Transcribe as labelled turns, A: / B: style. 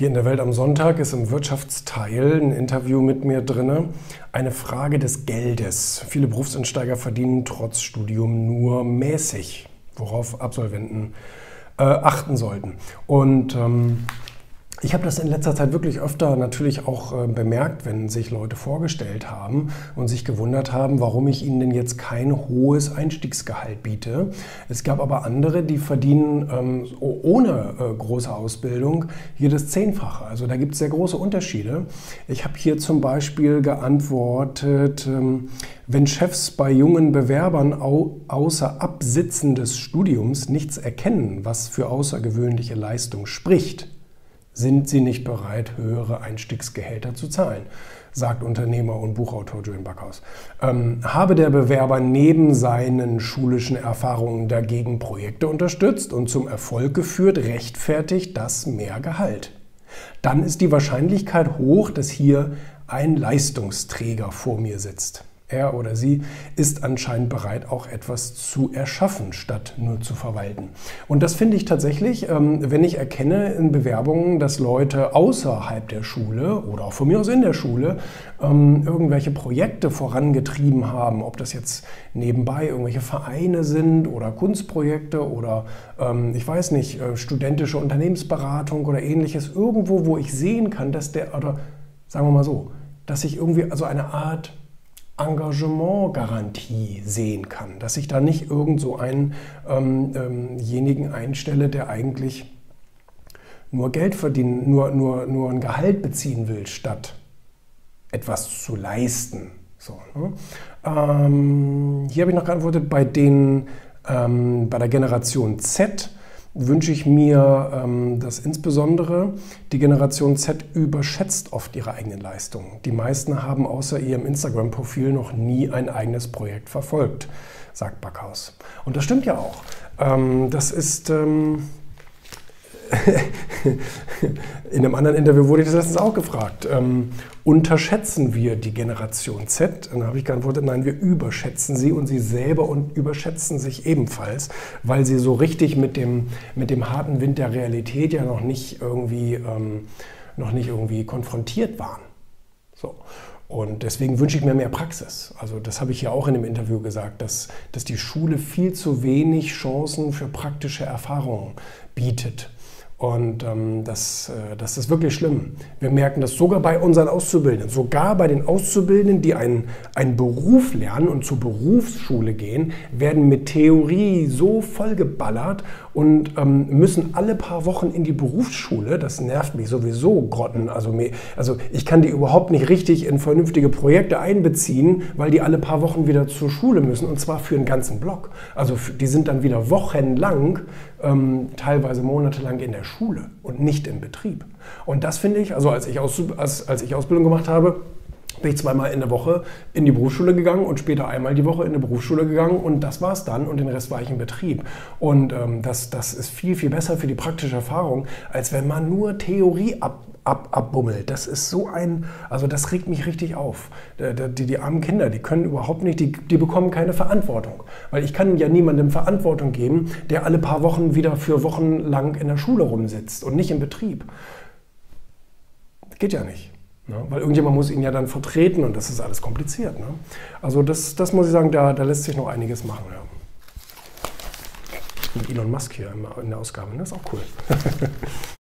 A: Hier in der Welt am Sonntag ist im Wirtschaftsteil ein Interview mit mir drin. Eine Frage des Geldes. Viele Berufseinsteiger verdienen trotz Studium nur mäßig, worauf Absolventen äh, achten sollten. Und ähm, ich habe das in letzter Zeit wirklich öfter natürlich auch äh, bemerkt, wenn sich Leute vorgestellt haben und sich gewundert haben, warum ich ihnen denn jetzt kein hohes Einstiegsgehalt biete. Es gab aber andere, die verdienen ähm, ohne äh, große Ausbildung hier das Zehnfache. Also da gibt es sehr große Unterschiede. Ich habe hier zum Beispiel geantwortet, ähm, wenn Chefs bei jungen Bewerbern au außer Absitzen des Studiums nichts erkennen, was für außergewöhnliche Leistung spricht, sind sie nicht bereit, höhere Einstiegsgehälter zu zahlen, sagt Unternehmer und Buchautor Julian Backhaus. Ähm, habe der Bewerber neben seinen schulischen Erfahrungen dagegen Projekte unterstützt und zum Erfolg geführt, rechtfertigt das mehr Gehalt. Dann ist die Wahrscheinlichkeit hoch, dass hier ein Leistungsträger vor mir sitzt. Er oder sie ist anscheinend bereit, auch etwas zu erschaffen, statt nur zu verwalten. Und das finde ich tatsächlich, ähm, wenn ich erkenne in Bewerbungen, dass Leute außerhalb der Schule oder auch von mir aus in der Schule ähm, irgendwelche Projekte vorangetrieben haben, ob das jetzt nebenbei irgendwelche Vereine sind oder Kunstprojekte oder ähm, ich weiß nicht, äh, studentische Unternehmensberatung oder ähnliches, irgendwo, wo ich sehen kann, dass der, oder sagen wir mal so, dass ich irgendwie also eine Art Engagementgarantie sehen kann, dass ich da nicht irgend so einen ähm, einstelle, der eigentlich nur Geld verdienen, nur, nur, nur ein Gehalt beziehen will, statt etwas zu leisten. So, ne? ähm, hier habe ich noch geantwortet, bei, den, ähm, bei der Generation Z wünsche ich mir, ähm, dass insbesondere die Generation Z überschätzt oft ihre eigenen Leistungen. Die meisten haben außer ihrem Instagram-Profil noch nie ein eigenes Projekt verfolgt, sagt Backhaus. Und das stimmt ja auch. Ähm, das ist ähm, In einem anderen Interview wurde ich das letztens auch gefragt. Ähm, unterschätzen wir die Generation Z? Dann habe ich geantwortet, nein, wir überschätzen sie und sie selber und überschätzen sich ebenfalls, weil sie so richtig mit dem, mit dem harten Wind der Realität ja noch nicht irgendwie, ähm, noch nicht irgendwie konfrontiert waren. So. Und deswegen wünsche ich mir mehr Praxis. Also das habe ich ja auch in dem Interview gesagt, dass, dass die Schule viel zu wenig Chancen für praktische Erfahrungen bietet. Und ähm, das, äh, das ist wirklich schlimm. Wir merken das sogar bei unseren Auszubildenden, sogar bei den Auszubildenden, die einen, einen Beruf lernen und zur Berufsschule gehen, werden mit Theorie so vollgeballert und ähm, müssen alle paar Wochen in die Berufsschule. Das nervt mich sowieso Grotten. Also, mir, also ich kann die überhaupt nicht richtig in vernünftige Projekte einbeziehen, weil die alle paar Wochen wieder zur Schule müssen und zwar für einen ganzen Block. Also die sind dann wieder wochenlang, ähm, teilweise monatelang in der Schule und nicht im Betrieb. Und das finde ich, also als ich, Aus, als, als ich Ausbildung gemacht habe, bin ich zweimal in der Woche in die Berufsschule gegangen und später einmal die Woche in die Berufsschule gegangen und das war es dann und den Rest war ich im Betrieb. Und ähm, das, das ist viel, viel besser für die praktische Erfahrung, als wenn man nur Theorie ab, ab, abbummelt. Das ist so ein, also das regt mich richtig auf. Die, die, armen Kinder, die können überhaupt nicht, die, die bekommen keine Verantwortung. Weil ich kann ja niemandem Verantwortung geben, der alle paar Wochen wieder für Wochen lang in der Schule rumsitzt und nicht im Betrieb. Geht ja nicht. Ne? Weil irgendjemand muss ihn ja dann vertreten und das ist alles kompliziert. Ne? Also das, das muss ich sagen, da, da lässt sich noch einiges machen. Ja. Mit Elon Musk hier in der Ausgabe, ne? das ist auch cool.